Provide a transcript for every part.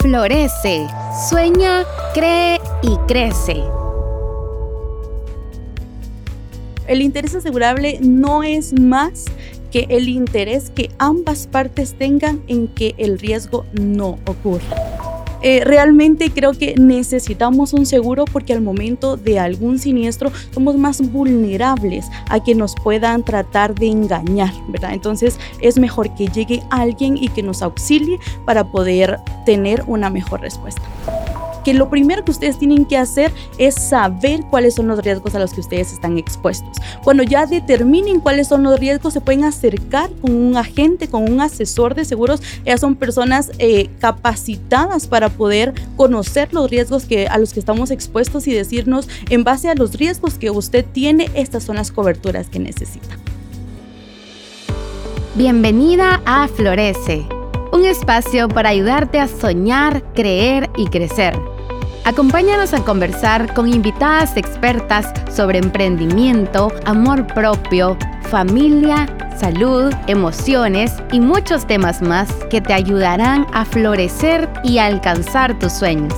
Florece, sueña, cree y crece. El interés asegurable no es más que el interés que ambas partes tengan en que el riesgo no ocurra. Eh, realmente creo que necesitamos un seguro porque al momento de algún siniestro somos más vulnerables a que nos puedan tratar de engañar, ¿verdad? Entonces es mejor que llegue alguien y que nos auxilie para poder tener una mejor respuesta que lo primero que ustedes tienen que hacer es saber cuáles son los riesgos a los que ustedes están expuestos. Cuando ya determinen cuáles son los riesgos, se pueden acercar con un agente, con un asesor de seguros. Ellas son personas eh, capacitadas para poder conocer los riesgos que, a los que estamos expuestos y decirnos, en base a los riesgos que usted tiene, estas son las coberturas que necesita. Bienvenida a Florece, un espacio para ayudarte a soñar, creer y crecer. Acompáñanos a conversar con invitadas expertas sobre emprendimiento, amor propio, familia, salud, emociones y muchos temas más que te ayudarán a florecer y alcanzar tus sueños.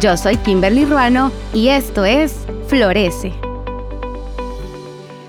Yo soy Kimberly Ruano y esto es Florece.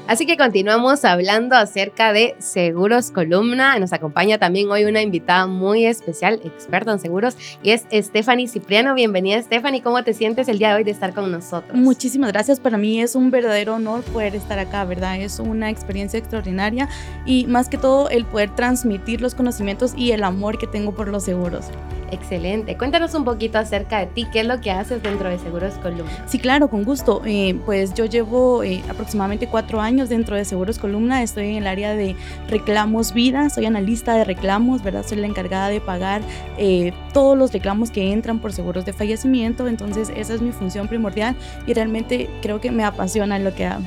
Así que continuamos hablando acerca de seguros columna. Nos acompaña también hoy una invitada muy especial, experta en seguros, y es Stephanie Cipriano. Bienvenida, Stephanie. ¿Cómo te sientes el día de hoy de estar con nosotros? Muchísimas gracias. Para mí es un verdadero honor poder estar acá, ¿verdad? Es una experiencia extraordinaria y más que todo el poder transmitir los conocimientos y el amor que tengo por los seguros. Excelente. Cuéntanos un poquito acerca de ti, qué es lo que haces dentro de Seguros Columna. Sí, claro, con gusto. Eh, pues yo llevo eh, aproximadamente cuatro años dentro de Seguros Columna. Estoy en el área de reclamos vida, soy analista de reclamos, ¿verdad? Soy la encargada de pagar eh, todos los reclamos que entran por seguros de fallecimiento. Entonces, esa es mi función primordial y realmente creo que me apasiona lo que hago.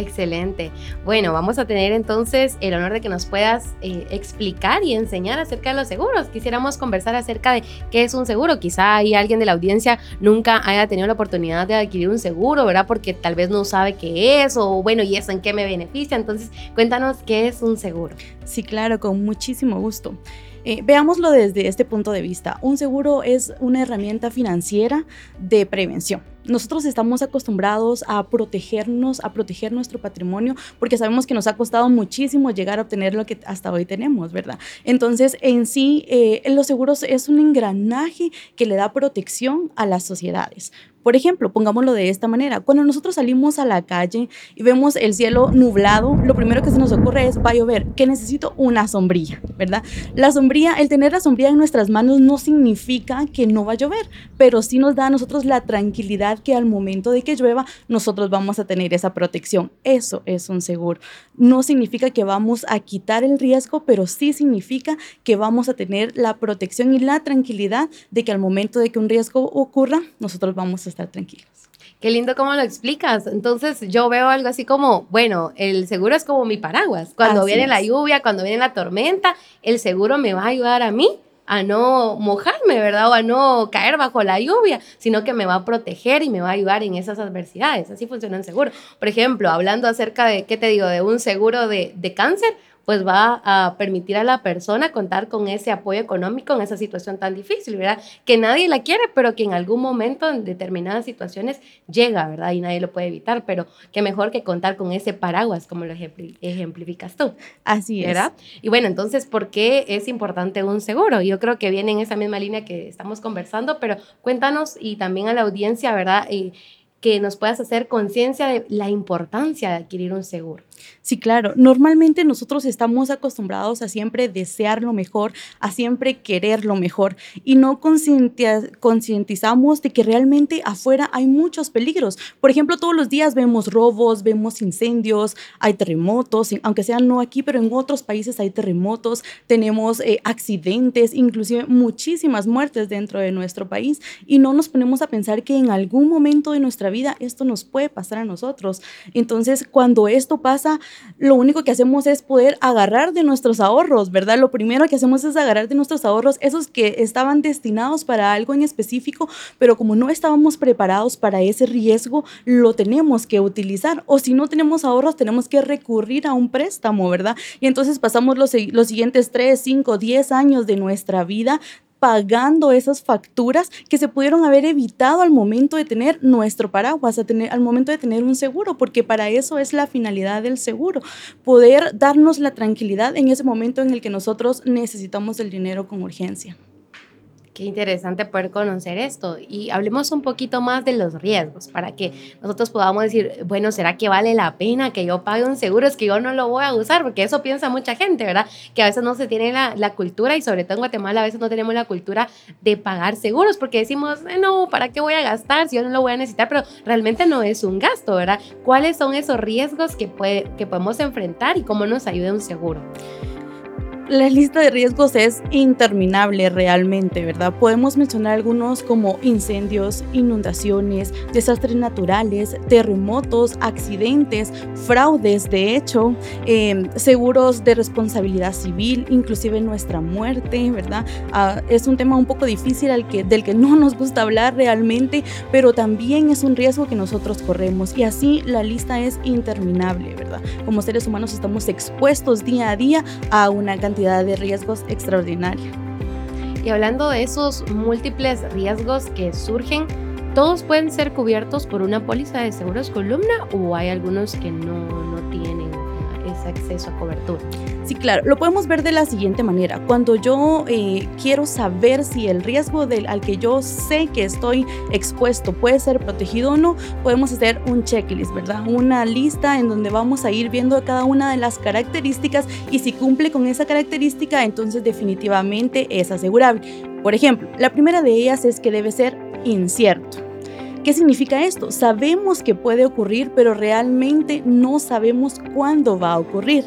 Excelente. Bueno, vamos a tener entonces el honor de que nos puedas eh, explicar y enseñar acerca de los seguros. Quisiéramos conversar acerca de qué es un seguro. Quizá hay alguien de la audiencia nunca haya tenido la oportunidad de adquirir un seguro, ¿verdad? Porque tal vez no sabe qué es o bueno, ¿y eso en qué me beneficia? Entonces, cuéntanos qué es un seguro. Sí, claro, con muchísimo gusto. Eh, veámoslo desde este punto de vista. Un seguro es una herramienta financiera de prevención nosotros estamos acostumbrados a protegernos, a proteger nuestro patrimonio, porque sabemos que nos ha costado muchísimo llegar a obtener lo que hasta hoy tenemos, ¿verdad? Entonces, en sí, eh, los seguros es un engranaje que le da protección a las sociedades. Por ejemplo, pongámoslo de esta manera, cuando nosotros salimos a la calle y vemos el cielo nublado, lo primero que se nos ocurre es, va a llover, que necesito una sombrilla, ¿verdad? La sombrilla, el tener la sombrilla en nuestras manos no significa que no va a llover, pero sí nos da a nosotros la tranquilidad que al momento de que llueva nosotros vamos a tener esa protección. Eso es un seguro. No significa que vamos a quitar el riesgo, pero sí significa que vamos a tener la protección y la tranquilidad de que al momento de que un riesgo ocurra, nosotros vamos a estar tranquilos. Qué lindo cómo lo explicas. Entonces yo veo algo así como, bueno, el seguro es como mi paraguas. Cuando viene la lluvia, cuando viene la tormenta, el seguro me va a ayudar a mí a no mojarme, ¿verdad? O a no caer bajo la lluvia, sino que me va a proteger y me va a ayudar en esas adversidades. Así funciona el seguro. Por ejemplo, hablando acerca de, ¿qué te digo?, de un seguro de, de cáncer, pues va a permitir a la persona contar con ese apoyo económico en esa situación tan difícil, ¿verdad? Que nadie la quiere, pero que en algún momento, en determinadas situaciones, llega, ¿verdad? Y nadie lo puede evitar, pero que mejor que contar con ese paraguas, como lo ejemplificas tú. Así es. ¿Verdad? Y bueno, entonces, ¿por qué es importante un seguro? Yo creo que viene en esa misma línea que estamos conversando, pero cuéntanos y también a la audiencia, ¿verdad? Y, que nos puedas hacer conciencia de la importancia de adquirir un seguro. Sí, claro. Normalmente nosotros estamos acostumbrados a siempre desear lo mejor, a siempre querer lo mejor y no concientizamos de que realmente afuera hay muchos peligros. Por ejemplo, todos los días vemos robos, vemos incendios, hay terremotos, aunque sean no aquí, pero en otros países hay terremotos, tenemos eh, accidentes, inclusive muchísimas muertes dentro de nuestro país y no nos ponemos a pensar que en algún momento de nuestra vida esto nos puede pasar a nosotros. Entonces, cuando esto pasa, lo único que hacemos es poder agarrar de nuestros ahorros, ¿verdad? Lo primero que hacemos es agarrar de nuestros ahorros esos que estaban destinados para algo en específico, pero como no estábamos preparados para ese riesgo, lo tenemos que utilizar. O si no tenemos ahorros, tenemos que recurrir a un préstamo, ¿verdad? Y entonces pasamos los, los siguientes 3, 5, 10 años de nuestra vida pagando esas facturas que se pudieron haber evitado al momento de tener nuestro paraguas, a tener, al momento de tener un seguro, porque para eso es la finalidad del seguro, poder darnos la tranquilidad en ese momento en el que nosotros necesitamos el dinero con urgencia. Qué interesante poder conocer esto. Y hablemos un poquito más de los riesgos para que nosotros podamos decir, bueno, ¿será que vale la pena que yo pague un seguro? Es que yo no lo voy a usar, porque eso piensa mucha gente, ¿verdad? Que a veces no se tiene la, la cultura y sobre todo en Guatemala a veces no tenemos la cultura de pagar seguros, porque decimos, eh, no, ¿para qué voy a gastar si yo no lo voy a necesitar? Pero realmente no es un gasto, ¿verdad? ¿Cuáles son esos riesgos que, puede, que podemos enfrentar y cómo nos ayuda un seguro? La lista de riesgos es interminable realmente, ¿verdad? Podemos mencionar algunos como incendios, inundaciones, desastres naturales, terremotos, accidentes, fraudes, de hecho, em, seguros de responsabilidad civil, inclusive nuestra muerte, ¿verdad? Ah, es un tema un poco difícil al que, del que no nos gusta hablar realmente, pero también es un riesgo que nosotros corremos y así la lista es interminable, ¿verdad? Como seres humanos estamos expuestos día a día a una cantidad de riesgos extraordinaria. Y hablando de esos múltiples riesgos que surgen, ¿todos pueden ser cubiertos por una póliza de seguros columna o hay algunos que no, no tienen ese acceso a cobertura? Sí, claro, lo podemos ver de la siguiente manera. Cuando yo eh, quiero saber si el riesgo del, al que yo sé que estoy expuesto puede ser protegido o no, podemos hacer un checklist, ¿verdad? Una lista en donde vamos a ir viendo cada una de las características y si cumple con esa característica, entonces definitivamente es asegurable. Por ejemplo, la primera de ellas es que debe ser incierto. ¿Qué significa esto? Sabemos que puede ocurrir, pero realmente no sabemos cuándo va a ocurrir.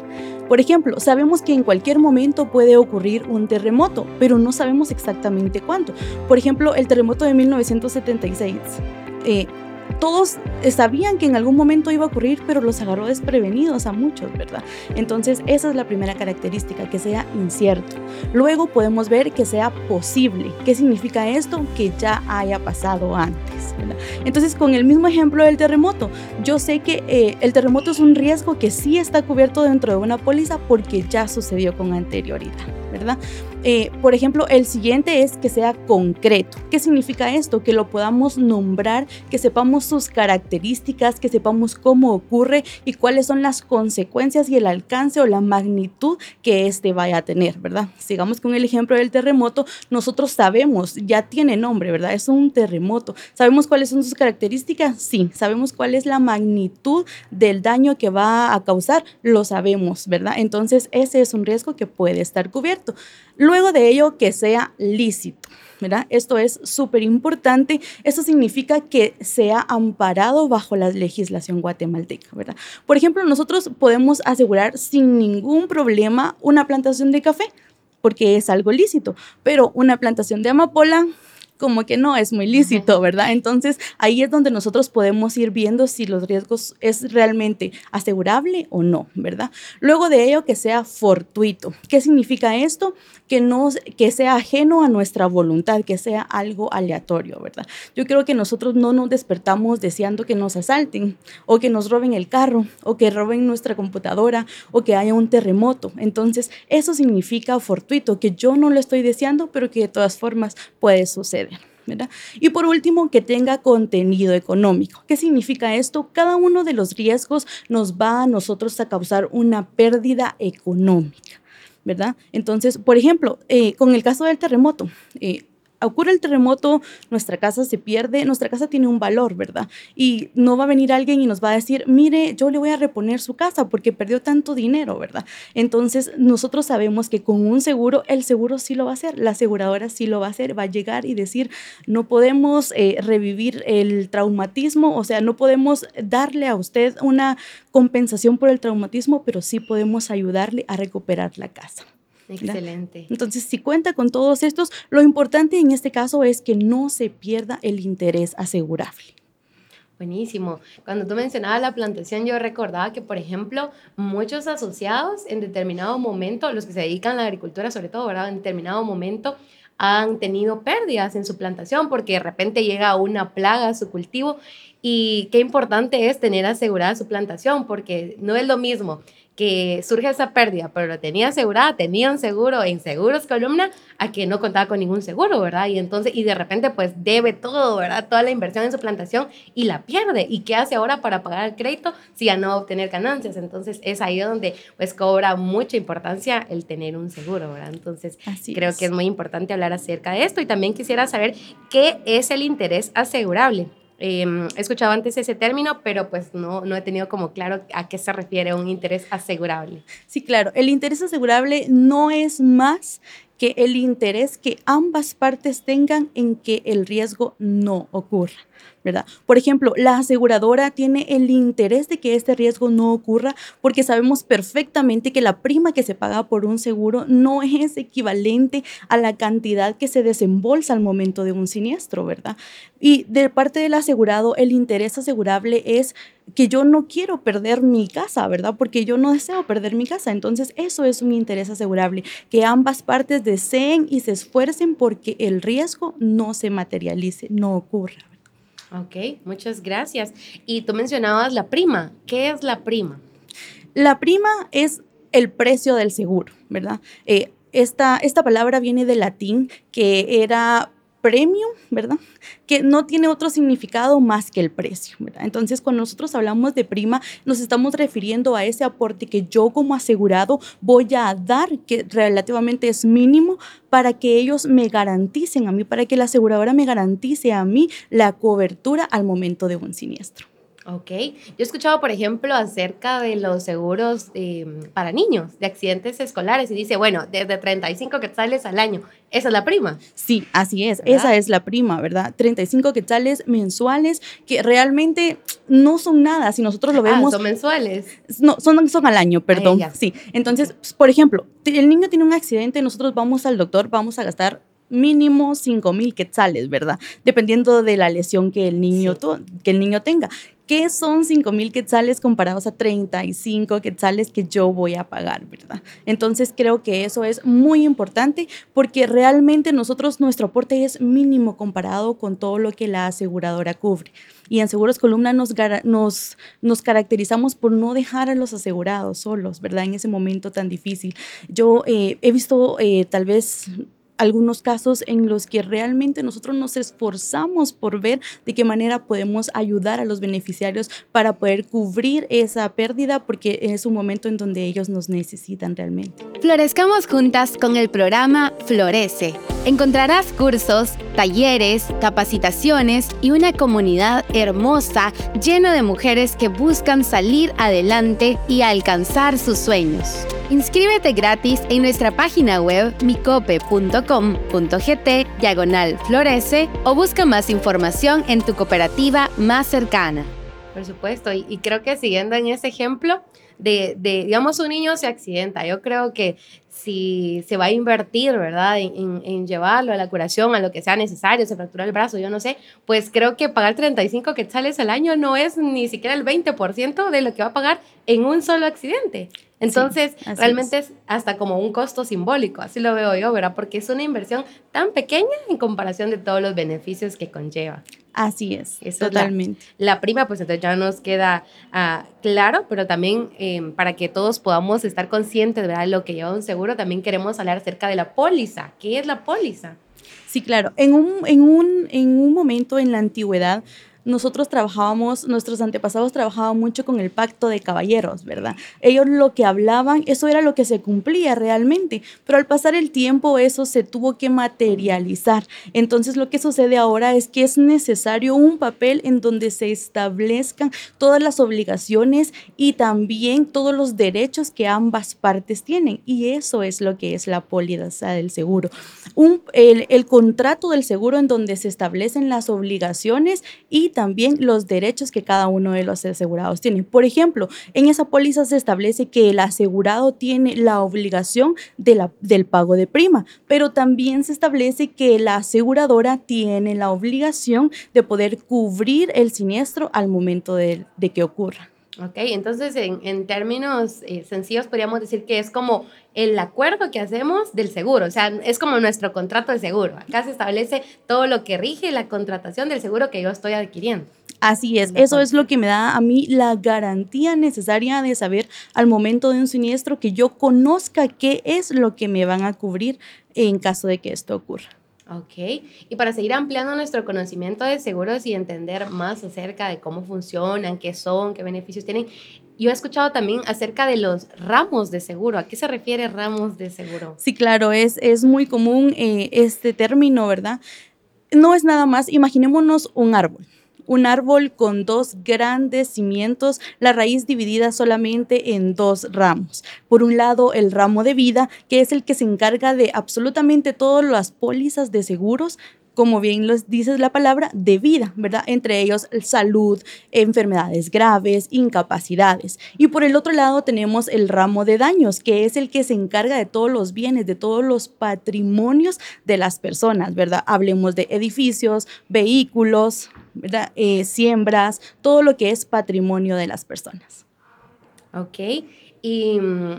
Por ejemplo, sabemos que en cualquier momento puede ocurrir un terremoto, pero no sabemos exactamente cuándo. Por ejemplo, el terremoto de 1976. Eh, todos sabían que en algún momento iba a ocurrir, pero los agarró desprevenidos a muchos, ¿verdad? Entonces, esa es la primera característica, que sea incierto. Luego podemos ver que sea posible. ¿Qué significa esto? Que ya haya pasado antes, ¿verdad? Entonces, con el mismo ejemplo del terremoto, yo sé que eh, el terremoto es un riesgo que sí está cubierto dentro de una póliza porque ya sucedió con anterioridad, ¿verdad? Eh, por ejemplo, el siguiente es que sea concreto. ¿Qué significa esto? Que lo podamos nombrar, que sepamos sus características, que sepamos cómo ocurre y cuáles son las consecuencias y el alcance o la magnitud que éste vaya a tener, ¿verdad? Sigamos con el ejemplo del terremoto. Nosotros sabemos, ya tiene nombre, ¿verdad? Es un terremoto. ¿Sabemos cuáles son sus características? Sí. ¿Sabemos cuál es la magnitud del daño que va a causar? Lo sabemos, ¿verdad? Entonces, ese es un riesgo que puede estar cubierto. Luego de ello, que sea lícito. ¿verdad? Esto es súper importante. Esto significa que sea amparado bajo la legislación guatemalteca, ¿verdad? Por ejemplo, nosotros podemos asegurar sin ningún problema una plantación de café, porque es algo lícito, pero una plantación de amapola como que no es muy lícito, ¿verdad? Entonces ahí es donde nosotros podemos ir viendo si los riesgos es realmente asegurable o no, ¿verdad? Luego de ello que sea fortuito. ¿Qué significa esto? Que no que sea ajeno a nuestra voluntad, que sea algo aleatorio, ¿verdad? Yo creo que nosotros no nos despertamos deseando que nos asalten o que nos roben el carro o que roben nuestra computadora o que haya un terremoto. Entonces, eso significa fortuito, que yo no lo estoy deseando, pero que de todas formas puede suceder. Y por último, que tenga contenido económico. ¿Qué significa esto? Cada uno de los riesgos nos va a nosotros a causar una pérdida económica. ¿verdad? Entonces, por ejemplo, eh, con el caso del terremoto, eh, ocurre el terremoto, nuestra casa se pierde, nuestra casa tiene un valor, ¿verdad? Y no va a venir alguien y nos va a decir, mire, yo le voy a reponer su casa porque perdió tanto dinero, ¿verdad? Entonces, nosotros sabemos que con un seguro, el seguro sí lo va a hacer, la aseguradora sí lo va a hacer, va a llegar y decir, no podemos eh, revivir el traumatismo, o sea, no podemos darle a usted una compensación por el traumatismo, pero sí podemos ayudarle a recuperar la casa. Excelente. Entonces, si cuenta con todos estos, lo importante en este caso es que no se pierda el interés asegurable. Buenísimo. Cuando tú mencionabas la plantación, yo recordaba que, por ejemplo, muchos asociados en determinado momento, los que se dedican a la agricultura sobre todo, ¿verdad? En determinado momento han tenido pérdidas en su plantación porque de repente llega una plaga a su cultivo y qué importante es tener asegurada su plantación porque no es lo mismo que surge esa pérdida, pero lo tenía asegurada, tenía un seguro en seguros columna, a que no contaba con ningún seguro, ¿verdad? Y entonces, y de repente pues debe todo, ¿verdad? Toda la inversión en su plantación y la pierde. ¿Y qué hace ahora para pagar el crédito si ya no va a obtener ganancias? Entonces es ahí donde pues cobra mucha importancia el tener un seguro, ¿verdad? Entonces creo que es muy importante hablar acerca de esto y también quisiera saber qué es el interés asegurable. Em, he escuchado antes ese término, pero pues no, no he tenido como claro a qué se refiere un interés asegurable. Sí, claro, el interés asegurable no es más el interés que ambas partes tengan en que el riesgo no ocurra. ¿verdad? Por ejemplo, la aseguradora tiene el interés de que este riesgo no ocurra porque sabemos perfectamente que la prima que se paga por un seguro no es equivalente a la cantidad que se desembolsa al momento de un siniestro, ¿verdad? Y de parte del asegurado, el interés asegurable es que yo no quiero perder mi casa, ¿verdad? Porque yo no deseo perder mi casa. Entonces, eso es un interés asegurable, que ambas partes deseen y se esfuercen porque el riesgo no se materialice, no ocurra. Ok, muchas gracias. Y tú mencionabas la prima. ¿Qué es la prima? La prima es el precio del seguro, ¿verdad? Eh, esta, esta palabra viene del latín, que era premium, ¿verdad? Que no tiene otro significado más que el precio. Entonces, cuando nosotros hablamos de prima, nos estamos refiriendo a ese aporte que yo como asegurado voy a dar, que relativamente es mínimo, para que ellos me garanticen a mí, para que la aseguradora me garantice a mí la cobertura al momento de un siniestro. Ok. Yo he escuchado, por ejemplo, acerca de los seguros em, para niños, de accidentes escolares, y dice, bueno, desde 35 quetzales al año. ¿Esa es la prima? Sí, así es. Esa es la prima, ¿verdad? 35 quetzales mensuales que realmente no son nada si nosotros lo ah, vemos. son mensuales. No, son, son al año, perdón. sí. Entonces, por ejemplo, el niño tiene un accidente, nosotros vamos al doctor, vamos a gastar mínimo 5 mil quetzales, ¿verdad? Dependiendo de la lesión que el niño, que el niño tenga. ¿Qué son 5 mil quetzales comparados a 35 quetzales que yo voy a pagar, verdad? Entonces creo que eso es muy importante porque realmente nosotros, nuestro aporte es mínimo comparado con todo lo que la aseguradora cubre. Y en Seguros Columna nos, nos, nos caracterizamos por no dejar a los asegurados solos, ¿verdad? En ese momento tan difícil. Yo eh, he visto eh, tal vez algunos casos en los que realmente nosotros nos esforzamos por ver de qué manera podemos ayudar a los beneficiarios para poder cubrir esa pérdida porque es un momento en donde ellos nos necesitan realmente. Florezcamos juntas con el programa Florece. Encontrarás cursos, talleres, capacitaciones y una comunidad hermosa llena de mujeres que buscan salir adelante y alcanzar sus sueños. Inscríbete gratis en nuestra página web micope.com.gt diagonal florece o busca más información en tu cooperativa más cercana. Por supuesto, y, creo que siguiendo en ese ejemplo de, de, digamos, un niño se accidenta, yo creo que si se va a invertir, ¿verdad? En, llevarlo a la curación, a lo que sea necesario, se fractura el brazo, yo no sé, pues creo que pagar 35 quetzales al año no es ni siquiera el 20% de lo que va a pagar en un solo accidente. Entonces, realmente es. hasta como un costo simbólico, así lo veo yo, ¿verdad? Porque es una inversión tan pequeña en comparación de todos los beneficios que conlleva. Así es, totalmente. la, prima, pues entonces ya nos queda ah, claro, pero también em, para que todos podamos estar conscientes de lo que lleva un seguro, también queremos hablar acerca de la póliza. ¿Qué es la póliza? Sí, claro. En un, en un, en un momento en la antigüedad, nosotros trabajábamos, nuestros antepasados trabajaban mucho con el pacto de caballeros, ¿verdad? Ellos lo que hablaban, eso era lo que se cumplía realmente, pero al pasar el tiempo eso se tuvo que materializar. Entonces lo que sucede ahora es que es necesario un papel en donde se establezcan todas las obligaciones y también todos los derechos que ambas partes tienen. Y eso es lo que es la póliza del seguro. Un, el, el contrato del seguro en donde se establecen las obligaciones y también los derechos que cada uno de los asegurados tiene. Por ejemplo, en esa póliza se establece que el asegurado tiene la obligación de la, del pago de prima, pero también se establece que la aseguradora tiene la obligación de poder cubrir el siniestro al momento de, de que ocurra. Ok, entonces en, en términos eh, sencillos podríamos decir que es como el acuerdo que hacemos del seguro, o sea, es como nuestro contrato de seguro. Acá se establece todo lo que rige la contratación del seguro que yo estoy adquiriendo. Así es, eso es lo que me da a mí la garantía necesaria de saber al momento de un siniestro que yo conozca qué es lo que me van a cubrir en caso de que esto ocurra. Ok, y para seguir ampliando nuestro conocimiento de seguros y entender más acerca de cómo funcionan, qué son, qué beneficios tienen, yo he escuchado también acerca de los ramos de seguro. ¿A qué se refiere ramos de seguro? Sí, claro, es, es muy común eh, este término, ¿verdad? No es nada más, imaginémonos un árbol un árbol con dos grandes cimientos, la raíz dividida solamente en dos ramos. Por un lado, el ramo de vida, que es el que se encarga de absolutamente todas las pólizas de seguros como bien los dice la palabra, de vida, ¿verdad? Entre ellos salud, enfermedades graves, incapacidades. Y por el otro lado tenemos el ramo de daños, que es el que se encarga de todos los bienes, de todos los patrimonios de las personas, ¿verdad? Hablemos de edificios, vehículos, ¿verdad? Eh, siembras, todo lo que es patrimonio de las personas. Ok, y mm,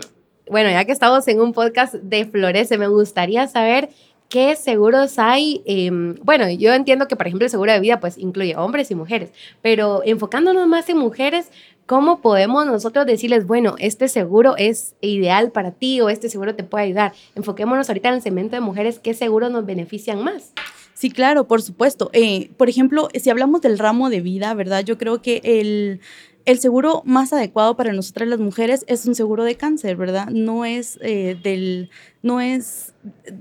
bueno, ya que estamos en un podcast de Florece, me gustaría saber ¿Qué seguros hay? Em, bueno, yo entiendo que, por ejemplo, el seguro de vida pues incluye hombres y mujeres, pero enfocándonos más en mujeres, ¿cómo podemos nosotros decirles, bueno, este seguro es ideal para ti o este seguro te puede ayudar? Enfoquémonos ahorita en el segmento de mujeres, ¿qué seguros nos benefician más? Sí, claro, por supuesto. Eh, por ejemplo, si hablamos del ramo de vida, ¿verdad? Yo creo que el el seguro más adecuado para nosotras las mujeres es un seguro de cáncer, ¿verdad? No es eh, del, no es,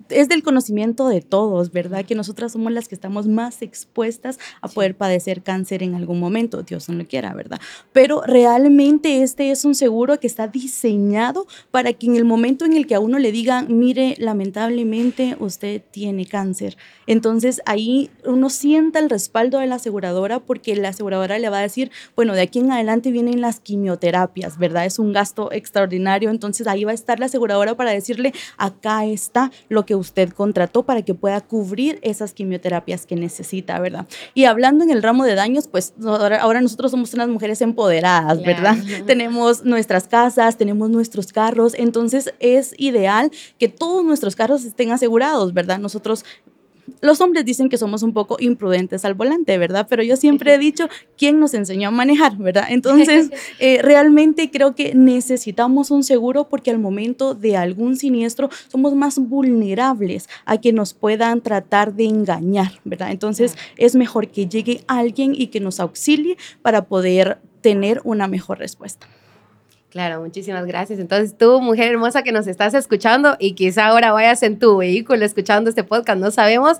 es del conocimiento de todos, ¿verdad? Que nosotras somos las que estamos más expuestas a poder padecer cáncer en algún momento, Dios no lo quiera, ¿verdad? Pero realmente este es un seguro que está diseñado para que en el momento en el que a uno le digan, mire, lamentablemente usted tiene cáncer, entonces ahí uno sienta el respaldo de la aseguradora porque la aseguradora le va a decir, bueno, de aquí en adelante vienen las quimioterapias, ¿verdad? Es un gasto extraordinario, entonces ahí va a estar la aseguradora para decirle, acá está lo que usted contrató para que pueda cubrir esas quimioterapias que necesita, ¿verdad? Y hablando en el ramo de daños, pues ahora, nosotros somos unas mujeres empoderadas, ¿verdad? tenemos nuestras casas, tenemos nuestros carros, entonces es ideal que todos nuestros carros estén asegurados, ¿verdad? Nosotros los hombres dicen que somos un poco imprudentes al volante, ¿verdad? Pero yo siempre he dicho, ¿quién nos enseñó a manejar, ¿verdad? Entonces, eh, realmente creo que necesitamos un seguro porque al momento de algún siniestro somos más vulnerables a que nos puedan tratar de engañar, ¿verdad? Entonces, es mejor que llegue alguien y que nos auxilie para poder tener una mejor respuesta. Claro, muchísimas gracias. Entonces, tú, mujer hermosa que nos estás escuchando y quizá ahora vayas en tu vehículo escuchando este podcast, no sabemos,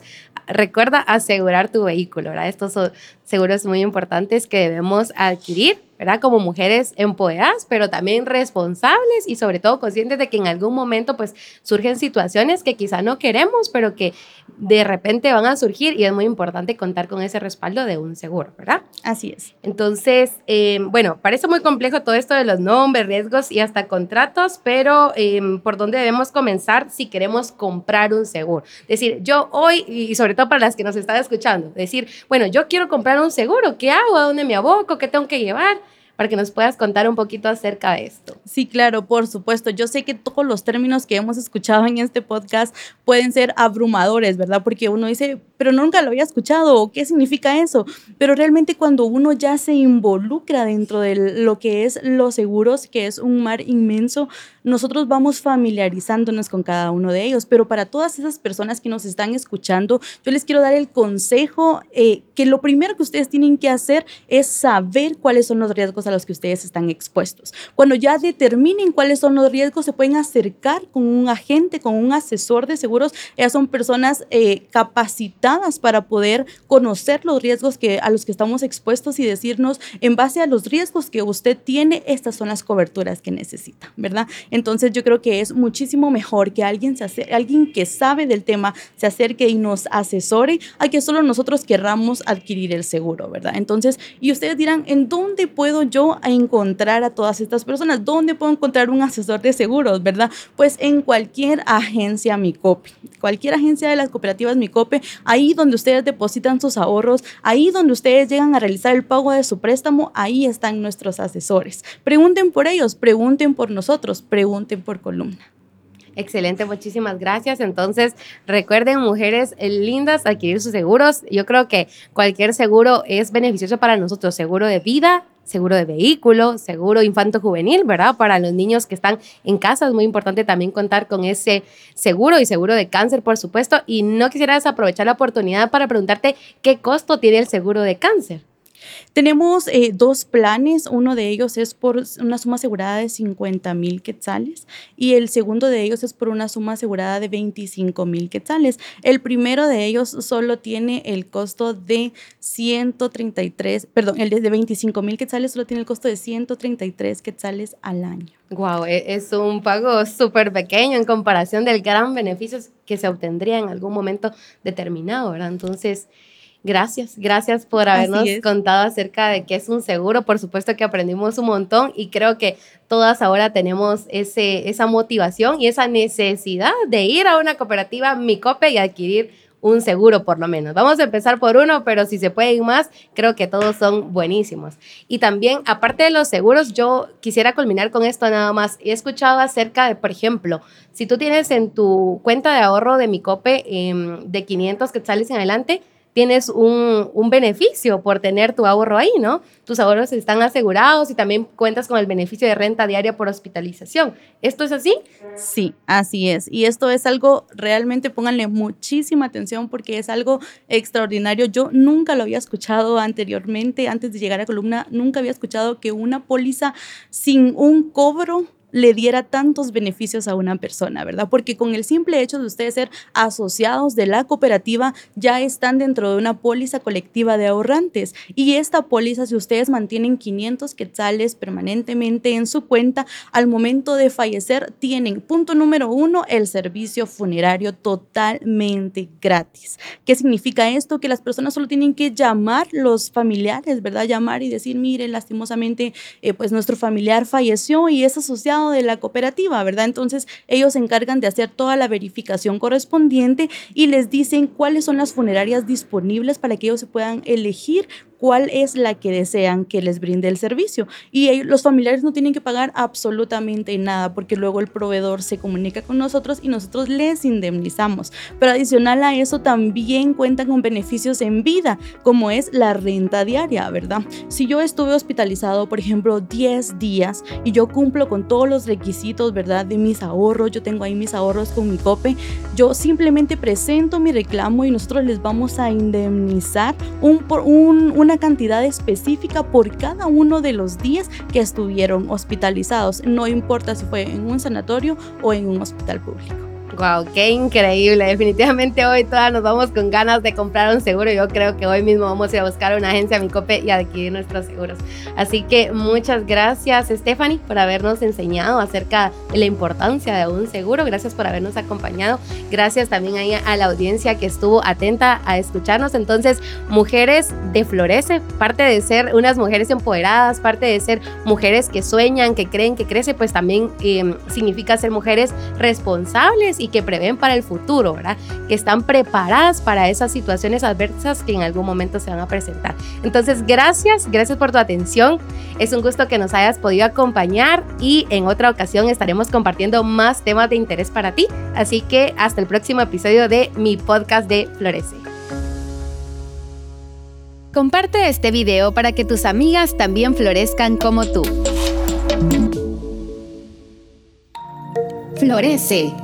recuerda asegurar tu vehículo, ¿verdad? Estos son seguros muy importantes que debemos adquirir ¿verdad? Como mujeres empoderadas, pero también responsables y sobre todo conscientes de que en algún momento pues surgen situaciones que quizá no queremos, pero que de repente van a surgir y es muy importante contar con ese respaldo de un seguro, ¿verdad? Así es. Entonces, eh, bueno, parece muy complejo todo esto de los nombres, riesgos y hasta contratos, pero eh, ¿por dónde debemos comenzar si queremos comprar un seguro? Decir, yo hoy, y sobre todo para las que nos están escuchando, decir, bueno, yo quiero comprar un seguro, ¿qué hago? ¿A dónde me aboco? ¿Qué tengo que llevar? Para que nos puedas contar un poquito acerca de esto. Sí, claro, por supuesto. Yo sé que todos los términos que hemos escuchado en este podcast pueden ser abrumadores, ¿verdad? Porque uno dice, pero nunca lo había escuchado, ¿qué significa eso? Pero realmente cuando uno ya se involucra dentro de lo que es los seguros, que es un mar inmenso, nosotros vamos familiarizándonos con cada uno de ellos. Pero para todas esas personas que nos están escuchando, yo les quiero dar el consejo eh, que lo primero que ustedes tienen que hacer es saber cuáles son los riesgos a los que ustedes están expuestos. Cuando ya determinen cuáles son los riesgos, se pueden acercar con un agente, con un asesor de seguros. Ellas son personas eh, capacitadas para poder conocer los riesgos que, a los que estamos expuestos y decirnos, en base a los riesgos que usted tiene, estas son las coberturas que necesita, ¿verdad? Entonces yo creo que es muchísimo mejor que alguien, se alguien que sabe del tema se acerque y nos asesore a que solo nosotros querramos adquirir el seguro, ¿verdad? Entonces, y ustedes dirán, ¿en dónde puedo yo a encontrar a todas estas personas? ¿Dónde puedo encontrar un asesor de seguros, verdad? Pues en cualquier agencia Micope, cualquier agencia de las cooperativas Micope, ahí donde ustedes depositan sus ahorros, ahí donde ustedes llegan a realizar el pago de su préstamo, ahí están nuestros asesores. Pregunten por ellos, pregunten por nosotros, pregunten por columna. Excelente, muchísimas gracias. Entonces, recuerden, mujeres lindas, adquirir sus seguros. Yo creo que cualquier seguro es beneficioso para nosotros. Seguro de vida, seguro de vehículo, seguro infanto-juvenil, ¿verdad? Para los niños que están en casa es muy importante también contar con ese seguro y seguro de cáncer, por supuesto. Y no quisiera desaprovechar la oportunidad para preguntarte qué costo tiene el seguro de cáncer. Tenemos eh, dos planes, uno de ellos es por una suma asegurada de 50 mil quetzales y el segundo de ellos es por una suma asegurada de 25 mil quetzales. El primero de ellos solo tiene el costo de 133, perdón, el de 25 mil quetzales solo tiene el costo de 133 quetzales al año. Wow, e, es un pago súper pequeño en comparación del gran beneficio que se obtendría en algún momento determinado, ¿verdad? Entonces, Gracias, gracias por habernos contado acerca de qué es un seguro. Por supuesto que aprendimos un montón y creo que todas ahora tenemos ese, esa motivación y esa necesidad de ir a una cooperativa Micope y adquirir un seguro por lo menos. Vamos a empezar por uno, pero si se puede ir más, creo que todos son buenísimos. Y también, aparte de los seguros, yo quisiera culminar con esto nada más. He escuchado acerca de, por ejemplo, si tú tienes en tu cuenta de ahorro de Micope eh, de 500 que sales en adelante, tienes un, beneficio por tener tu ahorro ahí, ¿no? Tus ahorros están asegurados y también cuentas con el beneficio de renta diaria por hospitalización. ¿Esto es así? Sí, así es. Y esto es algo, realmente pónganle muchísima atención porque es algo extraordinario. Yo nunca lo había escuchado anteriormente, antes de llegar a columna, nunca había escuchado que una póliza sin un cobro le diera tantos beneficios a una persona, ¿verdad? Porque con el simple hecho de ustedes ser asociados de la cooperativa, ya están dentro de una póliza colectiva de ahorrantes. Y esta póliza, si ustedes mantienen 500 quetzales permanentemente en su cuenta, al momento de fallecer tienen, punto número uno, el servicio funerario totalmente gratis. ¿Qué significa esto? Que las personas solo tienen que llamar los familiares, ¿verdad? Llamar y decir, mire, lastimosamente, eh, pues nuestro familiar falleció y es asociado de la cooperativa, ¿verdad? Entonces ellos se encargan de hacer toda la verificación correspondiente y les dicen cuáles son las funerarias disponibles para que ellos se puedan elegir cuál es la que desean que les brinde el servicio. Y los familiares no tienen que pagar absolutamente nada porque luego el proveedor se comunica con nosotros y nosotros les indemnizamos. Pero adicional a eso también cuentan con beneficios en vida, como es la renta diaria, ¿verdad? Si yo estuve hospitalizado, por ejemplo, 10 días y yo cumplo con todos los requisitos, ¿verdad? De mis ahorros, yo tengo ahí mis ahorros con mi COPE, yo simplemente presento mi reclamo y nosotros les vamos a indemnizar un, un, una cantidad específica por cada uno de los días que estuvieron hospitalizados, no importa si fue en un sanatorio o en un hospital público. Wow, qué increíble. Definitivamente hoy todas nos vamos con ganas de comprar un seguro. Yo creo que hoy mismo vamos a ir a buscar una agencia Micope y adquirir nuestros seguros. Así que muchas gracias, Stephanie, por habernos enseñado acerca de la importancia de un seguro. Gracias por habernos acompañado. Gracias también a la audiencia que estuvo atenta a escucharnos. Entonces, mujeres de Florece, parte de ser unas mujeres empoderadas, parte de ser mujeres que sueñan, que creen que crece, pues también eh, significa ser mujeres responsables y que prevén para el futuro, ¿verdad? Que están preparadas para esas situaciones adversas que en algún momento se van a presentar. Entonces, gracias, gracias por tu atención. Es un gusto que nos hayas podido acompañar y en otra ocasión estaremos compartiendo más temas de interés para ti. Así que hasta el próximo episodio de mi podcast de Florece. Comparte este video para que tus amigas también florezcan como tú. Florece